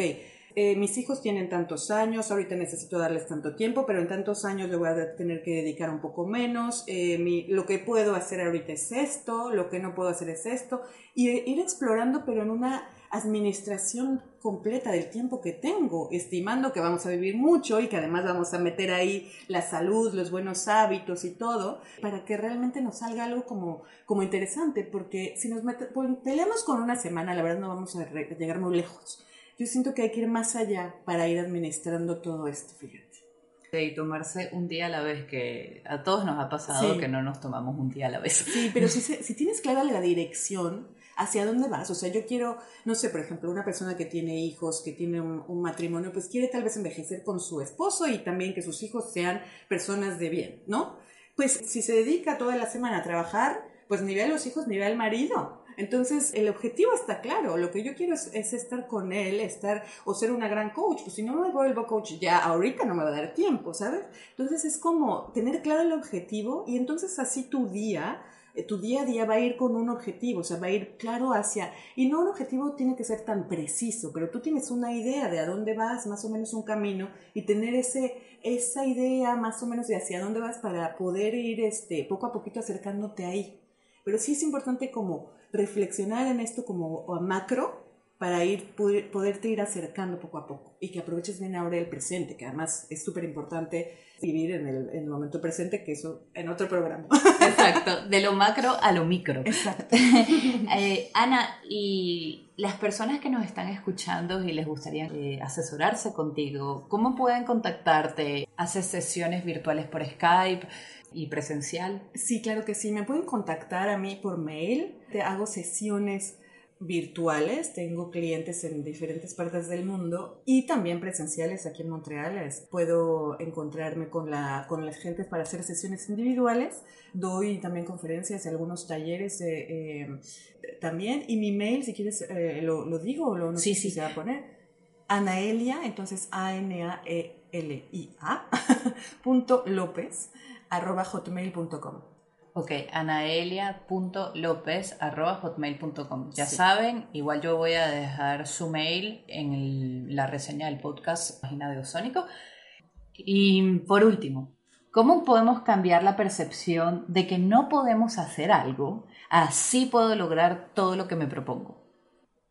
S4: eh, mis hijos tienen tantos años, ahorita necesito darles tanto tiempo, pero en tantos años le voy a tener que dedicar un poco menos, eh, mi- lo que puedo hacer ahorita es esto, lo que no puedo hacer es esto, y eh, ir explorando, pero en una administración completa del tiempo que tengo, estimando que vamos a vivir mucho y que además vamos a meter ahí la salud, los buenos hábitos y todo, para que realmente nos salga algo como, como interesante, porque si nos pues, peleamos con una semana, la verdad no vamos a llegar muy lejos. Yo siento que hay que ir más allá para ir administrando todo esto, fíjate.
S2: Y tomarse un día a la vez, que a todos nos ha pasado
S4: Sí.
S2: que no nos tomamos un día a la vez.
S4: Sí, pero si, se- si tienes clara la dirección, hacia dónde vas, o sea, yo quiero, no sé, por ejemplo, una persona que tiene hijos, que tiene un, matrimonio, pues quiere tal vez envejecer con su esposo y también que sus hijos sean personas de bien, ¿no? Pues si se dedica toda la semana a trabajar, pues ni ve a los hijos ni ve al marido. Entonces, el objetivo está claro. Lo que yo quiero es, es estar con él, estar o ser una gran coach. Pues si no me vuelvo coach ya ahorita no me va a dar tiempo, ¿sabes? Entonces es como tener claro el objetivo y entonces así tu día, tu día a día va a ir con un objetivo, o sea, va a ir claro hacia... Y no un objetivo tiene que ser tan preciso, pero tú tienes una idea de a dónde vas, más o menos un camino, y tener ese, esa idea más o menos de hacia dónde vas para poder ir este, poco a poquito acercándote ahí. Pero sí es importante como reflexionar en esto como a macro para ir poder- poderte ir acercando poco a poco y que aproveches bien ahora el presente, que además es súper importante vivir en el, en el momento presente, que eso en otro programa.
S2: Exacto, de lo macro a lo micro.
S4: Exacto.
S2: Eh, Ana, y las personas que nos están escuchando y les gustaría eh, asesorarse contigo, ¿cómo pueden contactarte? ¿Haces sesiones virtuales por Skype? y presencial.
S4: Sí, claro que sí. Me pueden contactar a mí por mail. Te hago sesiones virtuales. Tengo clientes en diferentes partes del mundo y también presenciales aquí en Montreal. Puedo encontrarme con, la, con las gentes para hacer sesiones individuales. Doy también conferencias y algunos talleres eh, eh, también. Y mi mail, si quieres, eh, lo, lo digo o lo no
S2: Sí,
S4: sé si se va a poner. Anaelia, entonces A-N-A-E-L-I-A, punto López, arroba hotmail.com.
S2: Ok, anaelia.lopez.hotmail.com. Ya
S4: Sí.
S2: saben, igual yo voy a dejar su mail en el- la reseña del podcast, página de Ozónico. Y por último, ¿cómo podemos cambiar la percepción de que no podemos hacer algo? Así puedo lograr todo lo que me propongo.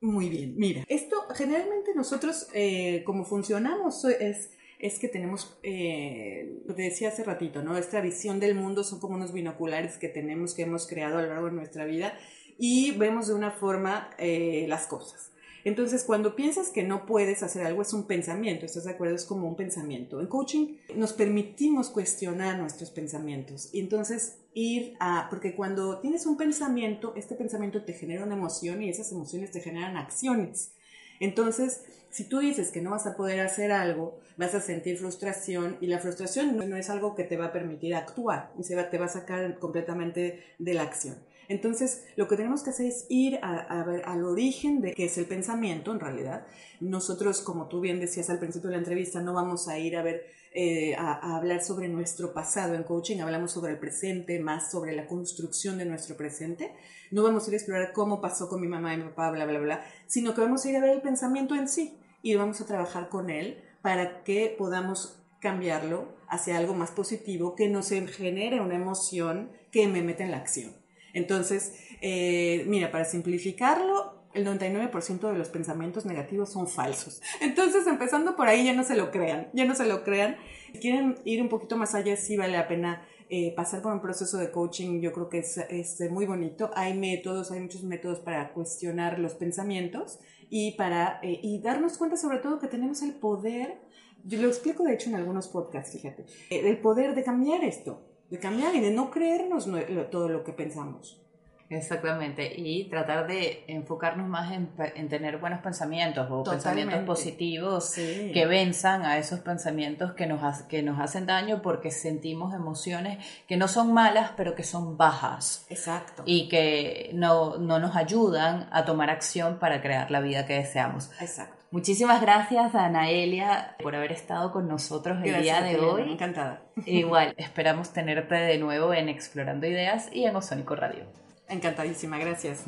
S4: Muy bien, mira, esto generalmente nosotros eh, como funcionamos es, es que tenemos, eh, lo decía hace ratito, ¿no? Esta visión del mundo son como unos binoculares que tenemos, que hemos creado a lo largo de nuestra vida y vemos de una forma eh, las cosas. Entonces, cuando piensas que no puedes hacer algo, es un pensamiento, ¿estás de acuerdo? Es como un pensamiento. En coaching nos permitimos cuestionar nuestros pensamientos y entonces ir a, porque cuando tienes un pensamiento, este pensamiento te genera una emoción y esas emociones te generan acciones. Entonces, si tú dices que no vas a poder hacer algo, vas a sentir frustración y la frustración no es algo que te va a permitir actuar y se va, te va a sacar completamente de la acción. Entonces, lo que tenemos que hacer es ir a, a ver al origen de qué es el pensamiento en realidad. Nosotros, como tú bien decías al principio de la entrevista, no vamos a ir a ver eh, a, a hablar sobre nuestro pasado en coaching, hablamos sobre el presente, más sobre la construcción de nuestro presente. No vamos a ir a explorar cómo pasó con mi mamá y mi papá, bla, bla, bla, sino que vamos a ir a ver el pensamiento en sí y vamos a trabajar con él para que podamos cambiarlo hacia algo más positivo que nos genere una emoción que me meta en la acción. Entonces, eh, mira, para simplificarlo, el 99% de los pensamientos negativos son falsos. Entonces, empezando por ahí, ya no se lo crean, ya no se lo crean. Si quieren ir un poquito más allá, sí vale la pena eh, pasar por un proceso de coaching, yo creo que es, muy bonito. Hay métodos, hay muchos métodos para cuestionar los pensamientos y para eh, y darnos cuenta sobre todo que tenemos el poder, yo lo explico de hecho en algunos podcasts, fíjate, eh, el poder de cambiar esto, de cambiar y de no creernos todo lo que pensamos.
S2: Exactamente, y tratar de enfocarnos más en, tener buenos pensamientos o pensamientos positivos
S4: Sí.
S2: que venzan a esos pensamientos que nos, que nos hacen daño porque sentimos emociones que no son malas, pero que son bajas
S4: Exacto.
S2: y que no, no nos ayudan a tomar acción para crear la vida que deseamos.
S4: Exacto.
S2: Muchísimas gracias a Anaelia por haber estado con nosotros el
S4: Gracias,
S2: día de hoy.
S4: Encantada.
S2: Igual, esperamos tenerte de nuevo en Explorando Ideas y en Ozónico Radio.
S4: Encantadísima, gracias.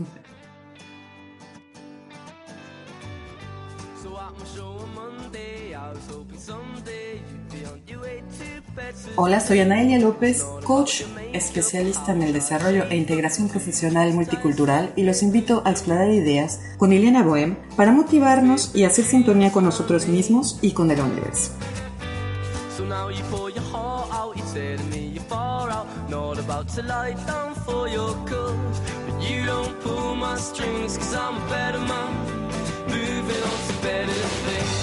S4: Hola, soy Anaelia López, coach especialista en el desarrollo e integración profesional multicultural y los invito a explorar ideas con Ileana Bohem para motivarnos y hacer sintonía con nosotros mismos y con el universo.
S5: So pull my strings, cause I'm a better man, moving on to better things.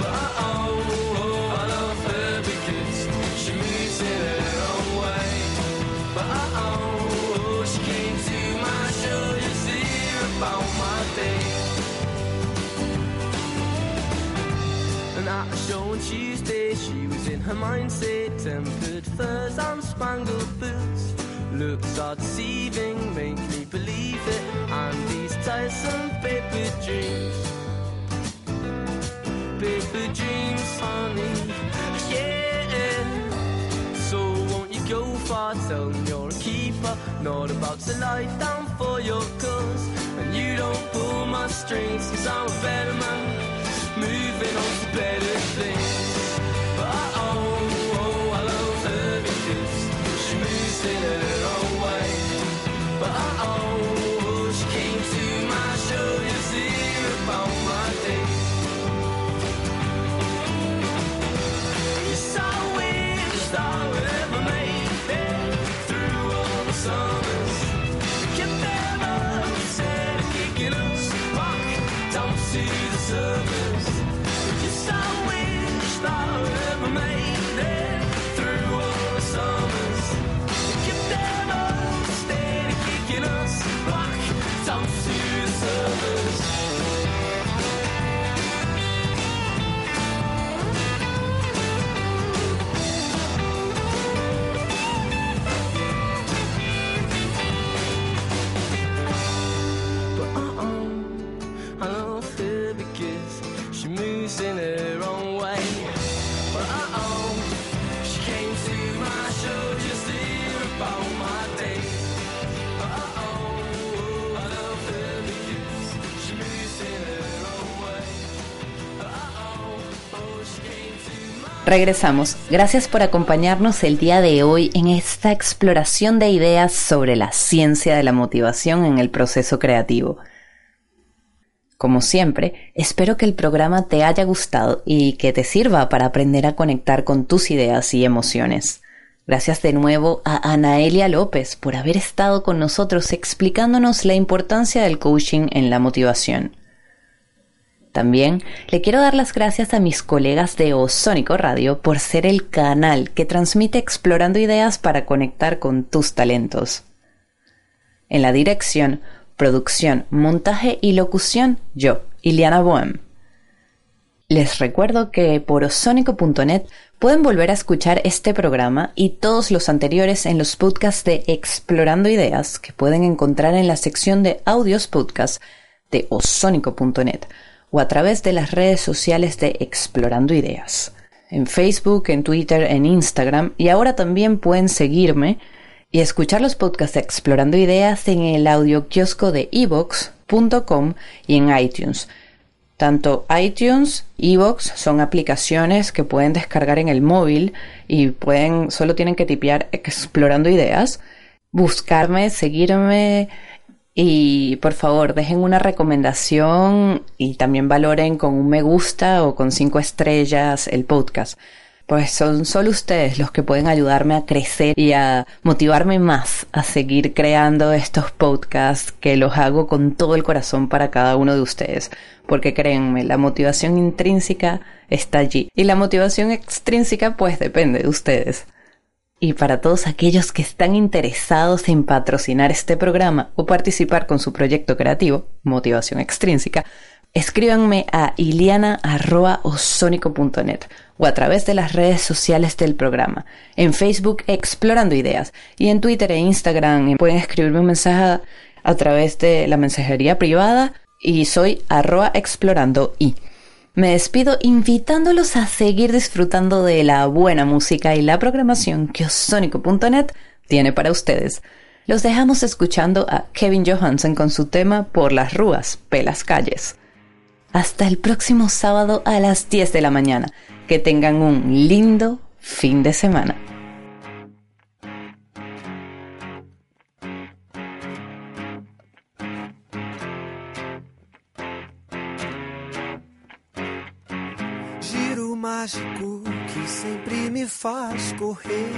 S5: But oh, oh, I love her because she moves in her own way. But oh, oh, she came to my show just to hear about my day. And at a show on Tuesday, she was in her mindset. Tempered furs and spangled boots. Looks are deceiving, make me believe it. And these tiresome paper dreams. Paper dreams, honey. Yeah. So won't you go far? Tell them you're a keeper. Not about to lie down for your cause. And you don't pull my strings, cause I'm a better man. Moving on to better things.
S2: Regresamos. Gracias por acompañarnos el día de hoy en esta exploración de ideas sobre la ciencia de la motivación en el proceso creativo. Como siempre, espero que el programa te haya gustado y que te sirva para aprender a conectar con tus ideas y emociones. Gracias de nuevo a Anaelia López por haber estado con nosotros explicándonos la importancia del coaching en la motivación. También le quiero dar las gracias a mis colegas de Ozónico Radio por ser el canal que transmite explorando ideas para conectar con tus talentos. En la dirección, producción, montaje y locución, yo, Iliana Bohem. Les recuerdo que por ozónico.net pueden volver a escuchar este programa y todos los anteriores en los podcasts de Explorando Ideas que pueden encontrar en la sección de audios podcast de ozónico.net o a través de las redes sociales de Explorando Ideas. En Facebook, en Twitter, en Instagram y ahora también pueden seguirme y escuchar los podcasts de Explorando Ideas en el audio kiosco de evox.com y en iTunes. Tanto iTunes, Evox son aplicaciones que pueden descargar en el móvil y pueden, solo tienen que tipear explorando ideas, buscarme, seguirme y por favor dejen una recomendación y también valoren con un me gusta o con cinco estrellas el podcast. Pues son solo ustedes los que pueden ayudarme a crecer y a motivarme más a seguir creando estos podcasts que los hago con todo el corazón para cada uno de ustedes. Porque créanme, la motivación intrínseca está allí. Y la motivación extrínseca pues depende de ustedes. Y para todos aquellos que están interesados en patrocinar este programa o participar con su proyecto creativo, motivación extrínseca, escríbanme a iliana.osónico.net o a través de las redes sociales del programa. En Facebook Explorando Ideas y en Twitter e Instagram pueden escribirme un mensaje a través de la mensajería privada y soy arroba explorando y. Me despido invitándolos a seguir disfrutando de la buena música y la programación que Osónico.net tiene para ustedes. Los dejamos escuchando a Kevin Johansen con su tema Por las Rúas, Pelas Calles. Hasta el próximo sábado a las 10 de la mañana. Que tengan un lindo fin de semana.
S3: Mágico que sempre me faz correr.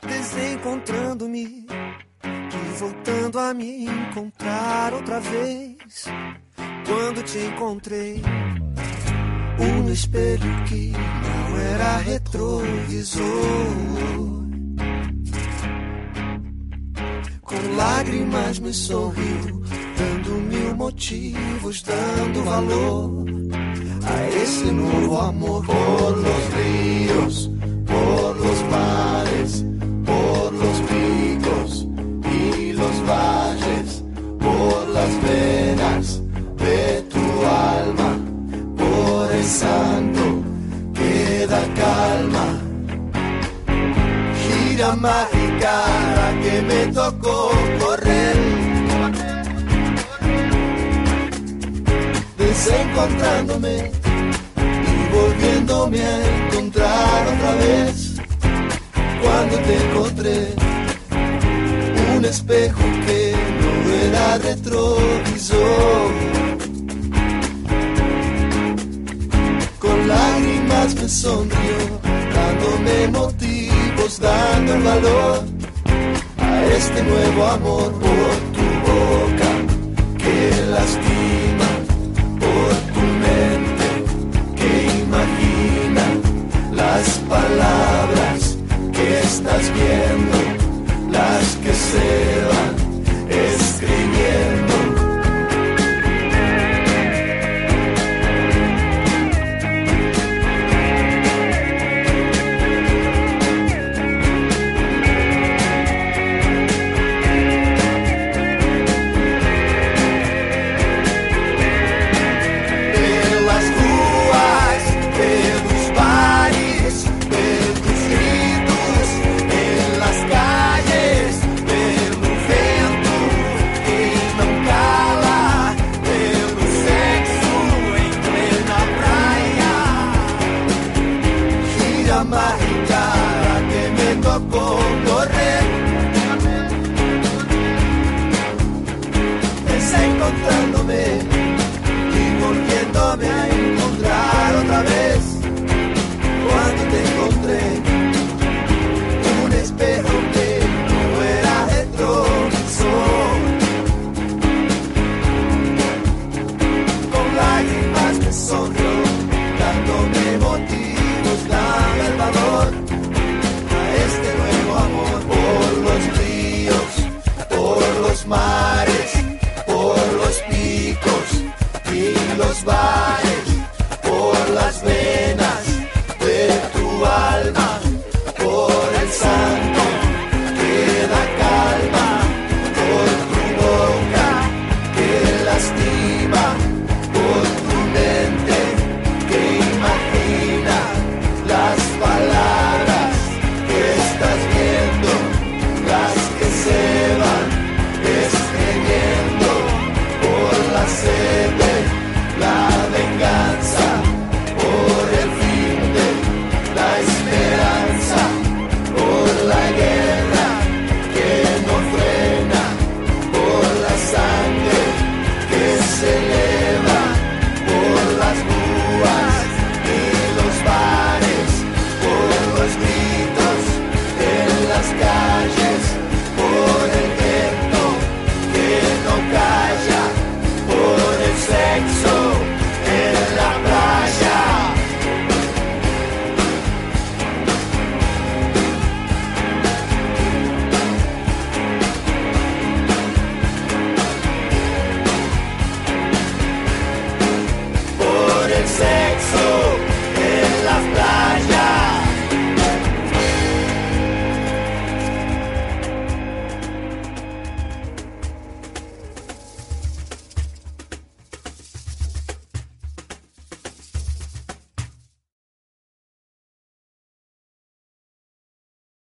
S3: Desencontrando-me e voltando a me encontrar outra vez. Quando te encontrei, um espelho que não era retrovisor. Com lágrimas me sorriu, dando mil motivos, dando valor a esse novo amor. Por los ríos, por los mares, por los picos y los valles, por las venas de tu alma, por el santo que da calma gira mágica me tocó correr. Desencontrándome y volviéndome a encontrar otra vez. Cuando te encontré, un espejo que no era retrovisor. Con lágrimas me sonrió, dándome motivos, dando el valor este nuevo amor por tu boca que lastima, por tu mente que imagina las palabras que estás viendo, las que se